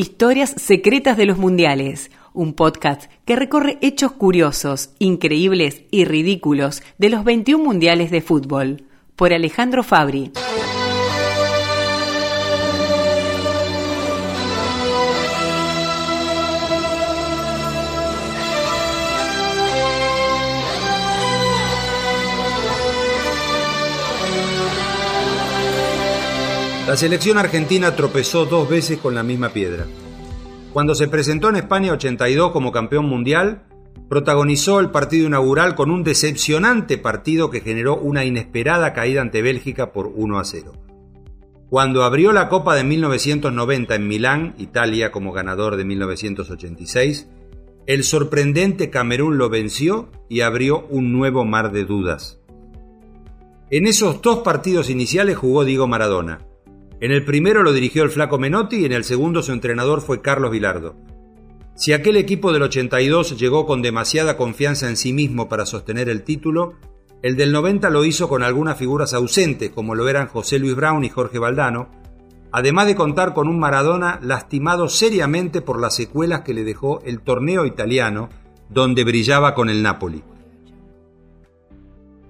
Historias secretas de los mundiales, un podcast que recorre hechos curiosos, increíbles y ridículos de los 21 mundiales de fútbol, por Alejandro Fabri. La selección argentina tropezó dos veces con la misma piedra. Cuando se presentó en España 82 como campeón mundial, protagonizó el partido inaugural con un decepcionante partido que generó una inesperada caída ante Bélgica por 1 a 0. Cuando abrió la Copa de 1990 en Milán, Italia como ganador de 1986, el sorprendente Camerún lo venció y abrió un nuevo mar de dudas. En esos dos partidos iniciales jugó Diego Maradona, en el primero lo dirigió el flaco Menotti y en el segundo su entrenador fue Carlos Vilardo. Si aquel equipo del 82 llegó con demasiada confianza en sí mismo para sostener el título, el del 90 lo hizo con algunas figuras ausentes, como lo eran José Luis Brown y Jorge Valdano, además de contar con un Maradona lastimado seriamente por las secuelas que le dejó el torneo italiano, donde brillaba con el Napoli.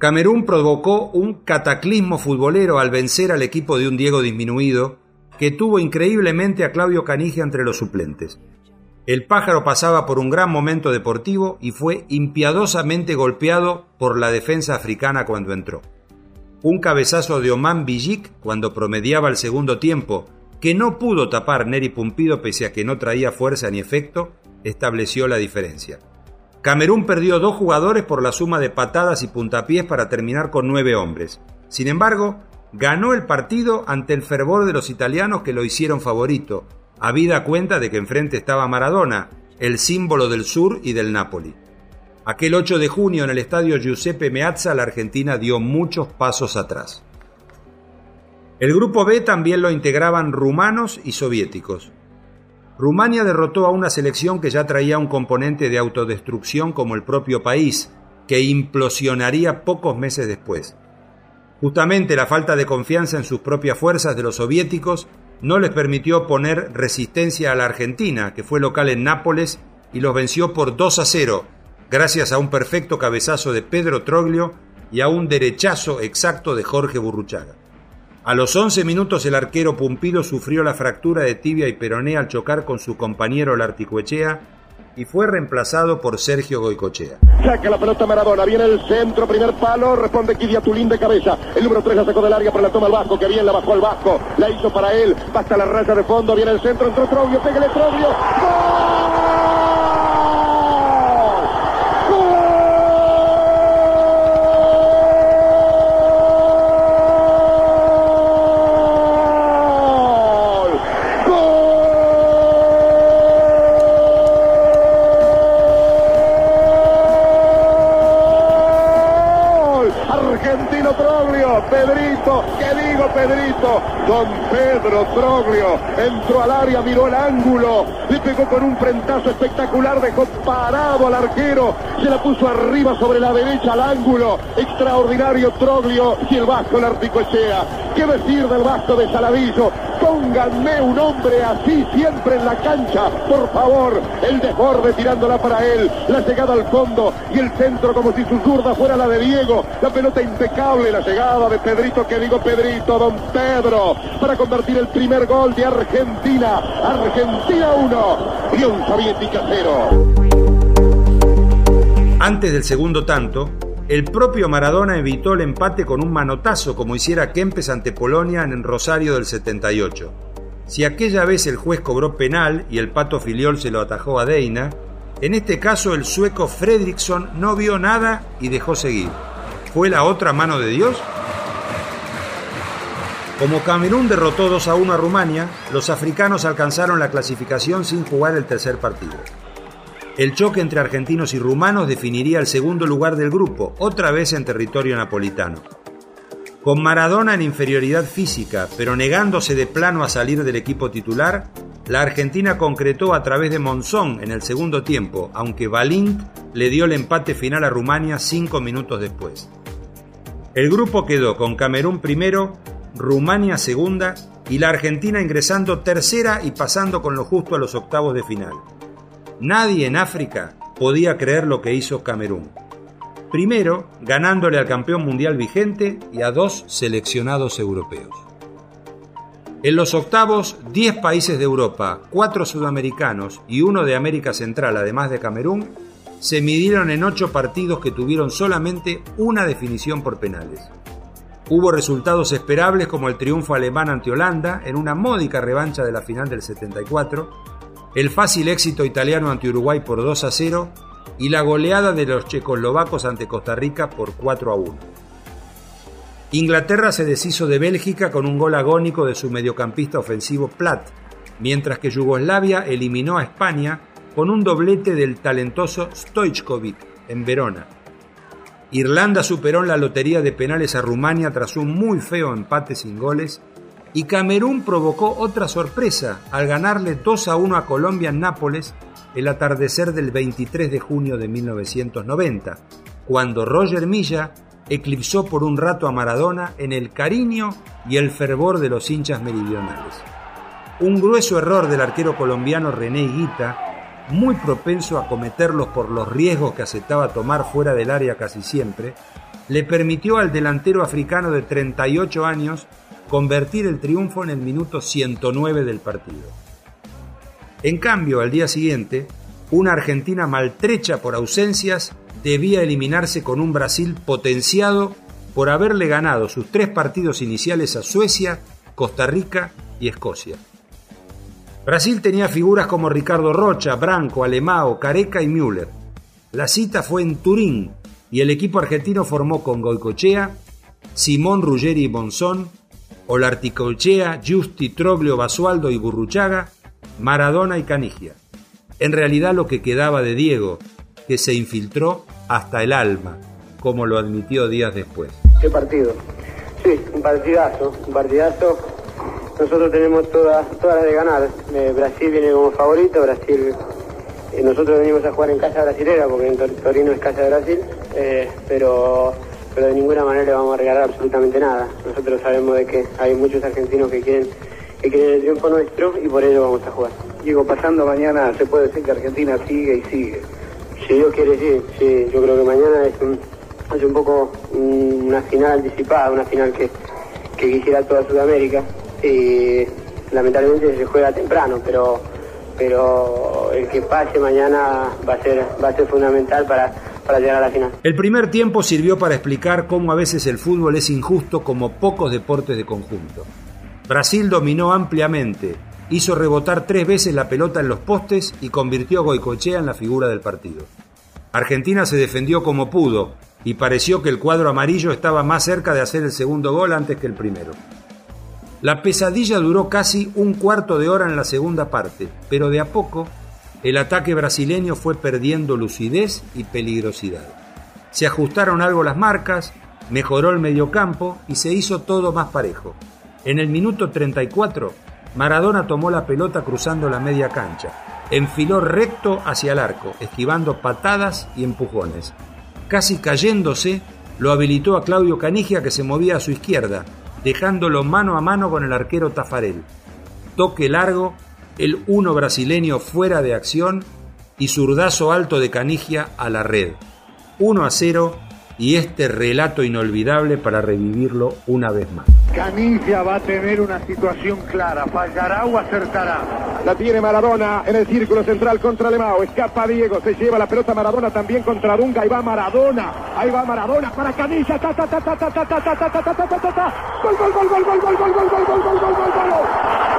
Camerún provocó un cataclismo futbolero al vencer al equipo de un Diego disminuido, que tuvo increíblemente a Claudio Canigia entre los suplentes. El pájaro pasaba por un gran momento deportivo y fue impiadosamente golpeado por la defensa africana cuando entró. Un cabezazo de Oman Bijik cuando promediaba el segundo tiempo, que no pudo tapar Neri Pumpido pese a que no traía fuerza ni efecto, estableció la diferencia. Camerún perdió dos jugadores por la suma de patadas y puntapiés para terminar con nueve hombres. Sin embargo, ganó el partido ante el fervor de los italianos que lo hicieron favorito, habida cuenta de que enfrente estaba Maradona, el símbolo del sur y del Napoli. Aquel 8 de junio en el estadio Giuseppe Meazza la Argentina dio muchos pasos atrás. El grupo B también lo integraban rumanos y soviéticos. Rumania derrotó a una selección que ya traía un componente de autodestrucción como el propio país, que implosionaría pocos meses después. Justamente la falta de confianza en sus propias fuerzas de los soviéticos no les permitió poner resistencia a la Argentina, que fue local en Nápoles y los venció por 2 a 0, gracias a un perfecto cabezazo de Pedro Troglio y a un derechazo exacto de Jorge Burruchaga. A los 11 minutos el arquero Pumpido sufrió la fractura de tibia y peroné al chocar con su compañero Larticuechea y fue reemplazado por Sergio Goicochea. Saca la pelota Maradona, viene el centro, primer palo, responde Tulín de cabeza. El número 3 la sacó del área, pero la toma el Vasco, que bien la bajó al Vasco. La hizo para él, basta la raya de fondo, viene el centro, entró Trogio, pégale Trogio. ¡Gol! Pedrito, ¿qué digo Pedrito? Don Pedro Troglio entró al área, miró el ángulo, le pegó con un frentazo espectacular, dejó parado al arquero, se la puso arriba sobre la derecha al ángulo, extraordinario Troglio y el Vasco Larticochea. ¿Qué decir del Vasco de Saladillo? Pónganme un hombre así siempre en la cancha, por favor. El desborde tirándola para él, la llegada al fondo y el centro como si su zurda fuera la de Diego. La pelota impecable, la llegada de Pedrito, que digo Pedrito, don Pedro, para convertir el primer gol de Argentina. Argentina 1, Unión Soviética 0. Antes del segundo tanto, el propio Maradona evitó el empate con un manotazo como hiciera Kempes ante Polonia en Rosario del 78. Si aquella vez el juez cobró penal y el pato filiol se lo atajó a Deina, en este caso el sueco Fredriksson no vio nada y dejó seguir. ¿Fue la otra mano de Dios? Como Camerún derrotó 2 a 1 a Rumania, los africanos alcanzaron la clasificación sin jugar el tercer partido. El choque entre argentinos y rumanos definiría el segundo lugar del grupo, otra vez en territorio napolitano. Con Maradona en inferioridad física, pero negándose de plano a salir del equipo titular, la Argentina concretó a través de Monzón en el segundo tiempo, aunque Balint le dio el empate final a Rumania cinco minutos después. El grupo quedó con Camerún primero, Rumania segunda y la Argentina ingresando tercera y pasando con lo justo a los octavos de final. Nadie en África podía creer lo que hizo Camerún. Primero, ganándole al campeón mundial vigente y a dos seleccionados europeos. En los octavos, 10 países de Europa, 4 sudamericanos y uno de América Central, además de Camerún, se midieron en 8 partidos que tuvieron solamente una definición por penales. Hubo resultados esperables como el triunfo alemán ante Holanda en una módica revancha de la final del 74, el fácil éxito italiano ante Uruguay por 2 a 0 y la goleada de los checoslovacos ante Costa Rica por 4 a 1. Inglaterra se deshizo de Bélgica con un gol agónico de su mediocampista ofensivo Platt, mientras que Yugoslavia eliminó a España con un doblete del talentoso Stojkovic en Verona. Irlanda superó en la lotería de penales a Rumania tras un muy feo empate sin goles y Camerún provocó otra sorpresa al ganarle 2 a 1 a Colombia en Nápoles el atardecer del 23 de junio de 1990, cuando Roger Milla eclipsó por un rato a Maradona en el cariño y el fervor de los hinchas meridionales. Un grueso error del arquero colombiano René Higuita, muy propenso a cometerlos por los riesgos que aceptaba tomar fuera del área casi siempre, le permitió al delantero africano de 38 años convertir el triunfo en el minuto 109 del partido. En cambio, al día siguiente, una Argentina maltrecha por ausencias debía eliminarse con un Brasil potenciado por haberle ganado sus tres partidos iniciales a Suecia, Costa Rica y Escocia. Brasil tenía figuras como Ricardo Rocha, Branco, Alemao, Careca y Müller. La cita fue en Turín y el equipo argentino formó con Goicochea, Simón Ruggeri y Monzón, Olarticochea, Justi, Troglio, Basualdo y Burruchaga, Maradona y Canigia. En realidad lo que quedaba de Diego, que se infiltró hasta el alma, como lo admitió días después. ¿Qué partido? Sí, un partidazo, un partidazo. Nosotros tenemos todas todas las de ganar. Eh, Brasil viene como favorito, Brasil eh, nosotros venimos a jugar en casa brasilera porque en Torino es casa de Brasil, eh, pero, pero de ninguna manera le vamos a regalar absolutamente nada. Nosotros sabemos de que hay muchos argentinos que quieren, que quieren el triunfo nuestro y por ello vamos a jugar. Digo, pasando mañana se puede decir que Argentina sigue y sigue. Si Dios quiere, sí, sí. Yo creo que mañana es un, es un poco una final anticipada, una final que, que quisiera toda Sudamérica. Y lamentablemente se juega temprano, pero pero el que pase mañana va a ser, va a ser fundamental para, El primer tiempo sirvió para explicar cómo a veces el fútbol es injusto como pocos deportes de conjunto. Brasil dominó ampliamente, hizo rebotar tres veces la pelota en los postes y convirtió a Goicochea en la figura del partido. Argentina se defendió como pudo y pareció que el cuadro amarillo estaba más cerca de hacer el segundo gol antes que el primero. La pesadilla duró casi un cuarto de hora en la segunda parte, pero de a poco el ataque brasileño fue perdiendo lucidez y peligrosidad. Se ajustaron algo las marcas, mejoró el mediocampo y se hizo todo más parejo. En el minuto 34 Maradona tomó la pelota cruzando la media cancha, enfiló recto hacia el arco, esquivando patadas y empujones. Casi cayéndose, lo habilitó a Claudio Canigia que se movía a su izquierda, dejándolo mano a mano con el arquero Tafarel. Toque largo, el uno brasileño fuera de acción y zurdazo alto de Canigia a la red. 1 a 0 y este relato inolvidable para revivirlo una vez más. Canigia va a tener una situación clara, fallará o acertará. La tiene Maradona en el círculo central contra Lemao, escapa Diego, se lleva la pelota Maradona también contra Dunga, ahí va Maradona, ahí va Maradona para Canilla, ta ta ta ta ta ta ta ta ta ta ta ta ta ta gol gol gol gol gol gol gol gol gol gol gol gol gol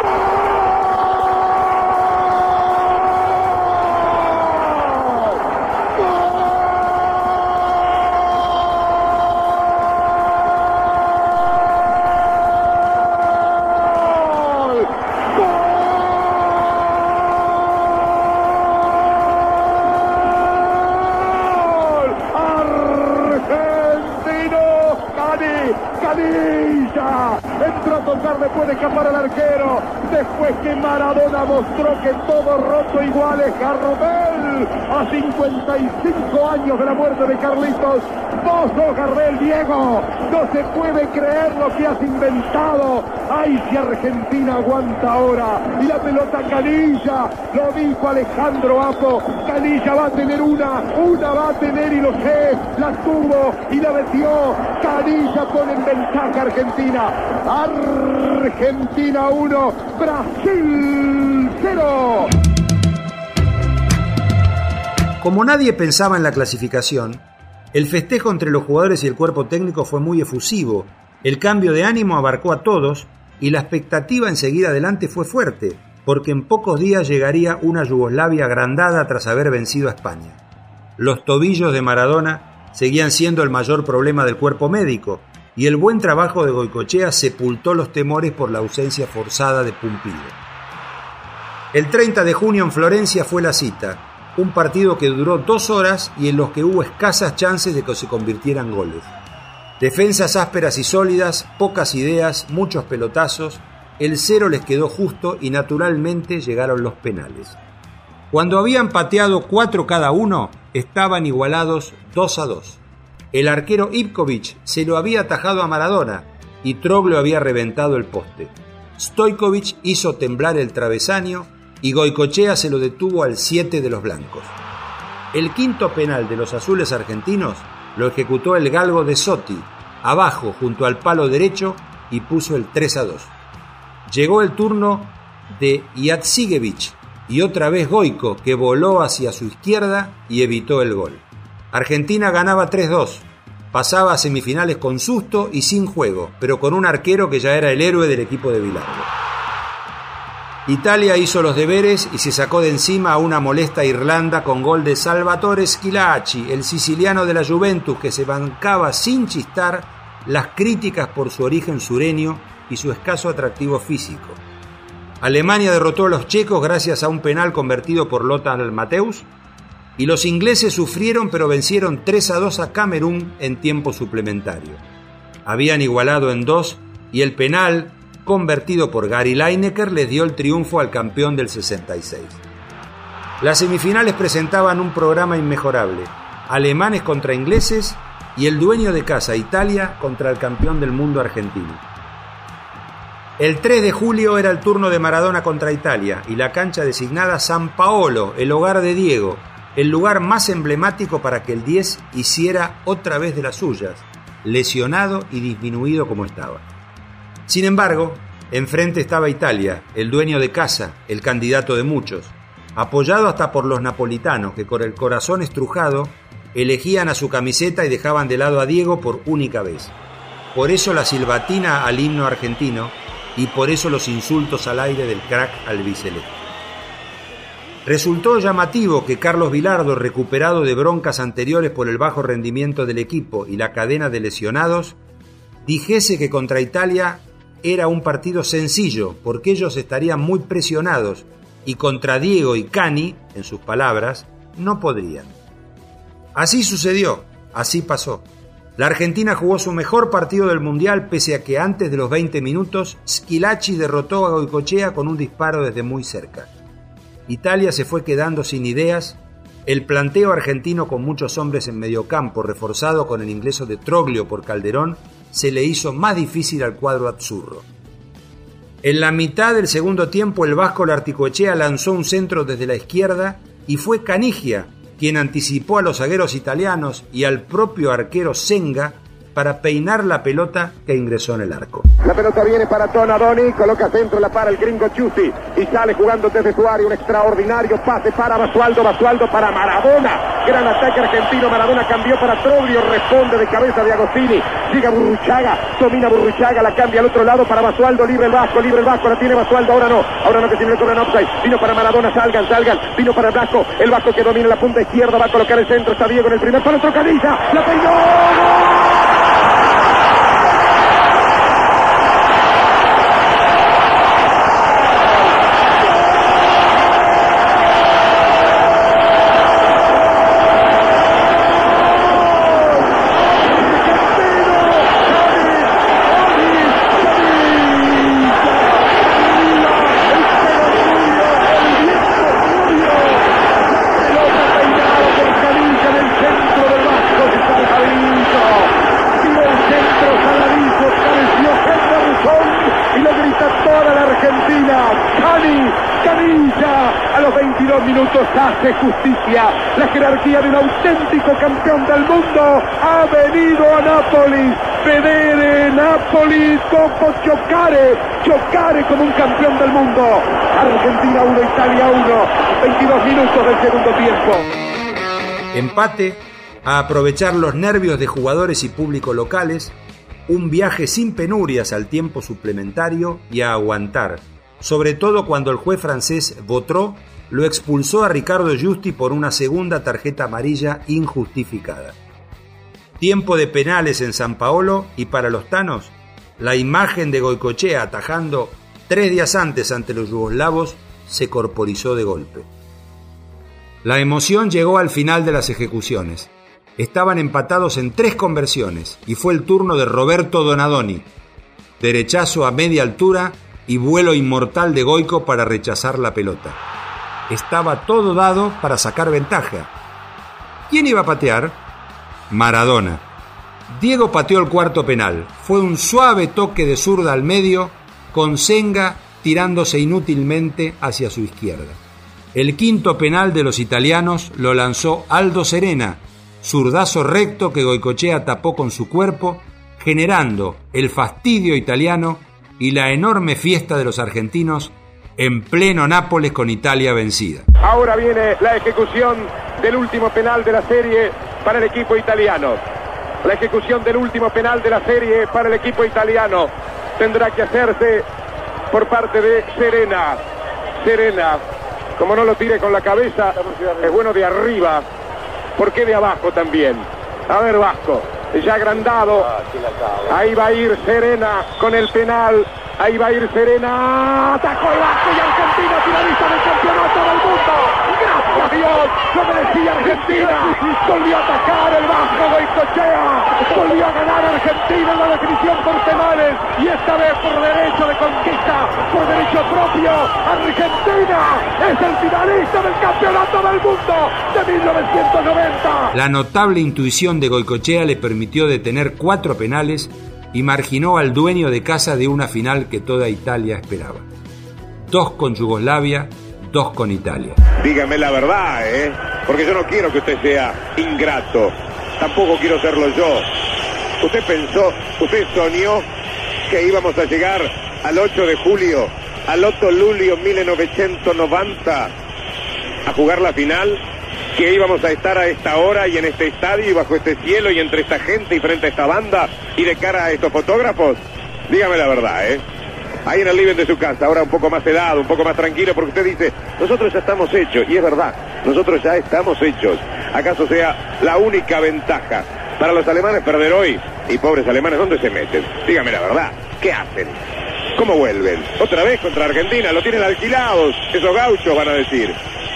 Carlitos, Vos sos Gardel, Diego. No se puede creer lo que has inventado. Ay, si Argentina aguanta ahora. Y la pelota Canilla. Lo dijo Alejandro Apo. Canilla va a tener una. Una va a tener y lo sé. La tuvo y la metió. Canilla pone en ventaja Argentina. Argentina 1. Brasil 0. Como nadie pensaba en la clasificación, el festejo entre los jugadores y el cuerpo técnico fue muy efusivo, el cambio de ánimo abarcó a todos y la expectativa en seguir adelante fue fuerte, porque en pocos días llegaría una Yugoslavia agrandada tras haber vencido a España. Los tobillos de Maradona seguían siendo el mayor problema del cuerpo médico, y el buen trabajo de Goicochea sepultó los temores por la ausencia forzada de Pumpido. El 30 de junio en Florencia fue la cita, un partido que duró dos horas y en los que hubo escasas chances de que se convirtieran goles. Defensas ásperas y sólidas, pocas ideas, muchos pelotazos, el cero les quedó justo y naturalmente llegaron los penales. Cuando habían pateado cuatro cada uno, estaban igualados dos a dos. El arquero Ivkovic se lo había atajado a Maradona y Troglio había reventado el poste. Stojkovic hizo temblar el travesaño y Goicochea se lo detuvo al 7 de los blancos. El quinto penal de los azules argentinos lo ejecutó el galgo de Sotti, abajo junto al palo derecho y puso el 3 a 2. Llegó el turno de Yatsigevic y otra vez Goico que voló hacia su izquierda y evitó el gol. Argentina ganaba 3-2, pasaba a semifinales con susto y sin juego, pero con un arquero que ya era el héroe del equipo de Bilardo. Italia hizo los deberes y se sacó de encima a una molesta Irlanda con gol de Salvatore Schilacci, el siciliano de la Juventus que se bancaba sin chistar las críticas por su origen sureño y su escaso atractivo físico. Alemania derrotó a los checos gracias a un penal convertido por Lothar Mateus y los ingleses sufrieron pero vencieron 3 a 2 a Camerún en tiempo suplementario. Habían igualado en dos y el penal convertido por Gary Lineker, les dio el triunfo al campeón del 66. Las semifinales presentaban un programa inmejorable, alemanes contra ingleses y el dueño de casa, Italia, contra el campeón del mundo argentino. El 3 de julio era el turno de Maradona contra Italia y la cancha designada San Paolo, el hogar de Diego, el lugar más emblemático para que el 10 hiciera otra vez de las suyas, lesionado y disminuido como estaba. Sin embargo, enfrente estaba Italia, el dueño de casa, el candidato de muchos, apoyado hasta por los napolitanos que con el corazón estrujado elegían a su camiseta y dejaban de lado a Diego por única vez. Por eso la silbatina al himno argentino y por eso los insultos al aire del crack albiceleste. Resultó llamativo que Carlos Vilardo, recuperado de broncas anteriores por el bajo rendimiento del equipo y la cadena de lesionados, dijese que contra Italia era un partido sencillo porque ellos estarían muy presionados y contra Diego y Cani, en sus palabras, no podrían. Así sucedió, así pasó. La Argentina jugó su mejor partido del Mundial pese a que antes de los 20 minutos Schilacci derrotó a Goicochea con un disparo desde muy cerca. Italia se fue quedando sin ideas, el planteo argentino con muchos hombres en mediocampo reforzado con el ingreso de Troglio por Calderón se le hizo más difícil al cuadro azzurro. En la mitad del segundo tiempo el vasco Larticoechea lanzó un centro desde la izquierda y fue Canigia quien anticipó a los zagueros italianos y al propio arquero Senga para peinar la pelota que ingresó en el arco. La pelota viene para Tonadoni, coloca centro, la para el gringo Chusi y sale jugando desde su área un extraordinario pase para Basualdo, Basualdo para Maradona. Gran ataque argentino, Maradona cambió para Troglio, responde de cabeza de Agostini. Llega Burruchaga, domina Burruchaga, la cambia al otro lado para Basualdo, libre el Vasco, libre el Vasco, la tiene Basualdo, ahora no, ahora no que tiene el cobran offside. Vino para Maradona, salgan, salgan, vino para el Vasco, el Vasco que domina la punta izquierda, va a colocar el centro, está Diego en el primer palo, trocadilla, la peinó. 22 hace justicia. La jerarquía de un auténtico campeón del mundo ha venido a Nápoles. Vedere Nápoles, Coco Chocare, Chocare como un campeón del mundo. Argentina 1, Italia 1, 22 minutos del segundo tiempo. Empate, a aprovechar los nervios de jugadores y público locales, un viaje sin penurias al tiempo suplementario y a aguantar, sobre todo cuando el juez francés Botró lo expulsó a Ricardo Justi por una segunda tarjeta amarilla injustificada. Tiempo de penales en San Paolo y para los tanos, la imagen de Goicochea atajando tres días antes ante los yugoslavos se corporizó de golpe. La emoción llegó al final de las ejecuciones estaban empatados en tres conversiones y fue el turno de Roberto Donadoni. Derechazo a media altura y vuelo inmortal de Goico para rechazar la pelota. Estaba todo dado para sacar ventaja. ¿Quién iba a patear? Maradona. Diego pateó el cuarto penal. Fue un suave toque de zurda al medio, con Senga tirándose inútilmente hacia su izquierda. El quinto penal de los italianos lo lanzó Aldo Serena, zurdazo recto que Goicochea tapó con su cuerpo, generando el fastidio italiano y la enorme fiesta de los argentinos en pleno Nápoles con Italia vencida. Ahora viene la ejecución del último penal de la serie para el equipo italiano. La ejecución del último penal de la serie para el equipo italiano tendrá que hacerse por parte de Serena. Serena, como no lo tire con la cabeza, es bueno de arriba ¿Por qué de abajo también? A ver, Vasco, ya agrandado. Ahí va a ir Serena con el penal. Ahí va a ir Serena. Atacó el Vasco y Argentina finalista del campeonato del mundo. Gracias Dios. Lo merecía Argentina. Volvió a atacar el Vasco Goicochea. Volvió a ganar Argentina en la definición por penales. Y esta vez por derecho de conquista. Por derecho propio. Argentina es el finalista del campeonato del mundo de 1990. La notable intuición de Goicochea le permitió detener cuatro penales y marginó al dueño de casa de una final que toda Italia esperaba. Dos con Yugoslavia, dos con Italia. Dígame la verdad, ¿eh? Porque yo no quiero que usted sea ingrato. Tampoco quiero serlo yo. Usted pensó, usted soñó que íbamos a llegar al 8 de julio, al 8 Lulio 1990, a jugar la final que íbamos a estar a esta hora y en este estadio y bajo este cielo y entre esta gente y frente a esta banda y de cara a estos fotógrafos? Dígame la verdad, ¿eh? Ahí en el living de su casa, ahora un poco más helado, un poco más tranquilo, porque usted dice, nosotros ya estamos hechos, y es verdad, nosotros ya estamos hechos. ¿Acaso sea la única ventaja para los alemanes perder hoy? Y pobres alemanes, ¿dónde se meten? Dígame la verdad, ¿qué hacen? ¿Cómo vuelven? ¿Otra vez contra Argentina? ¿Lo tienen alquilados? Esos gauchos van a decir.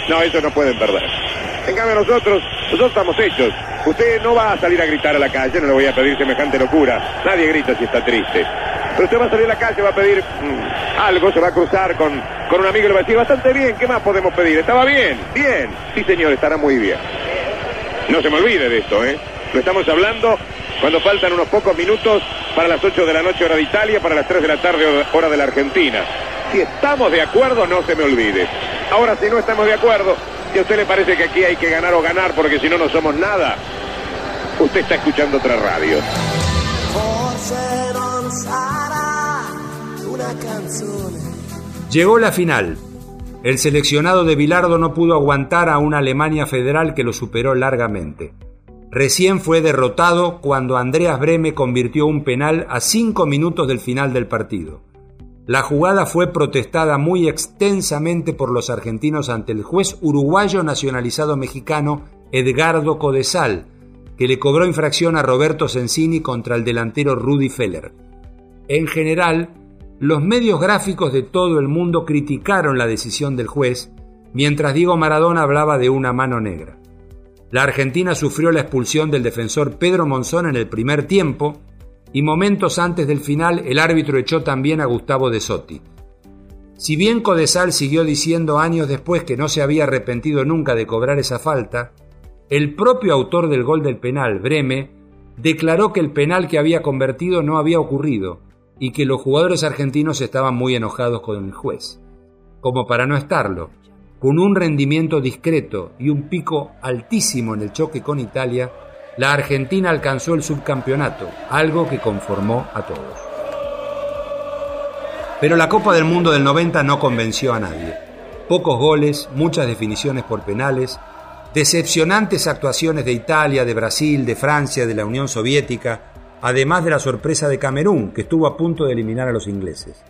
No, ellos no pueden perder. En cambio nosotros, nosotros estamos hechos. Usted no va a salir a gritar a la calle, no le voy a pedir semejante locura. Nadie grita si está triste. Pero usted va a salir a la calle, va a pedir mm, algo, se va a cruzar con, con un amigo y le va a decir, bastante bien, ¿qué más podemos pedir? ¿Estaba bien? Bien. Sí, señor, estará muy bien. No se me olvide de esto, ¿eh? Lo estamos hablando cuando faltan unos pocos minutos para las 8 de la noche hora de Italia, para las 3 de la tarde hora de la Argentina. Si estamos de acuerdo, no se me olvide. Ahora, si no estamos de acuerdo, si a usted le parece que aquí hay que ganar o ganar porque si no, no somos nada, usted está escuchando otra radio. Llegó la final. El seleccionado de Bilardo no pudo aguantar a una Alemania federal que lo superó largamente. Recién fue derrotado cuando Andreas Breme convirtió un penal a cinco minutos del final del partido. La jugada fue protestada muy extensamente por los argentinos ante el juez uruguayo nacionalizado mexicano Edgardo Codesal, que le cobró infracción a Roberto Sensini contra el delantero Rudy Feller. En general, los medios gráficos de todo el mundo criticaron la decisión del juez, mientras Diego Maradona hablaba de una mano negra. La Argentina sufrió la expulsión del defensor Pedro Monzón en el primer tiempo, y momentos antes del final el árbitro echó también a Gustavo de Sotti. Si bien Codesal siguió diciendo años después que no se había arrepentido nunca de cobrar esa falta, el propio autor del gol del penal, Breme, declaró que el penal que había convertido no había ocurrido y que los jugadores argentinos estaban muy enojados con el juez. Como para no estarlo, con un rendimiento discreto y un pico altísimo en el choque con Italia, la Argentina alcanzó el subcampeonato, algo que conformó a todos. Pero la Copa del Mundo del 90 no convenció a nadie. Pocos goles, muchas definiciones por penales, decepcionantes actuaciones de Italia, de Brasil, de Francia, de la Unión Soviética, además de la sorpresa de Camerún, que estuvo a punto de eliminar a los ingleses.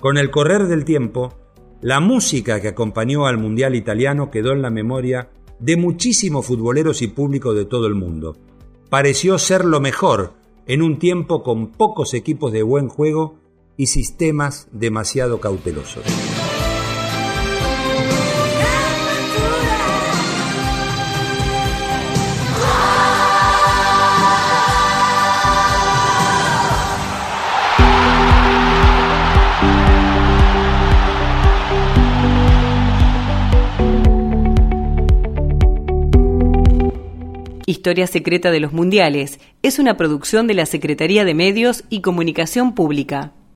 Con el correr del tiempo, la música que acompañó al Mundial italiano quedó en la memoria de muchísimos futboleros y público de todo el mundo. Pareció ser lo mejor en un tiempo con pocos equipos de buen juego y sistemas demasiado cautelosos. Historia Secreta de los Mundiales es una producción de la Secretaría de Medios y Comunicación Pública.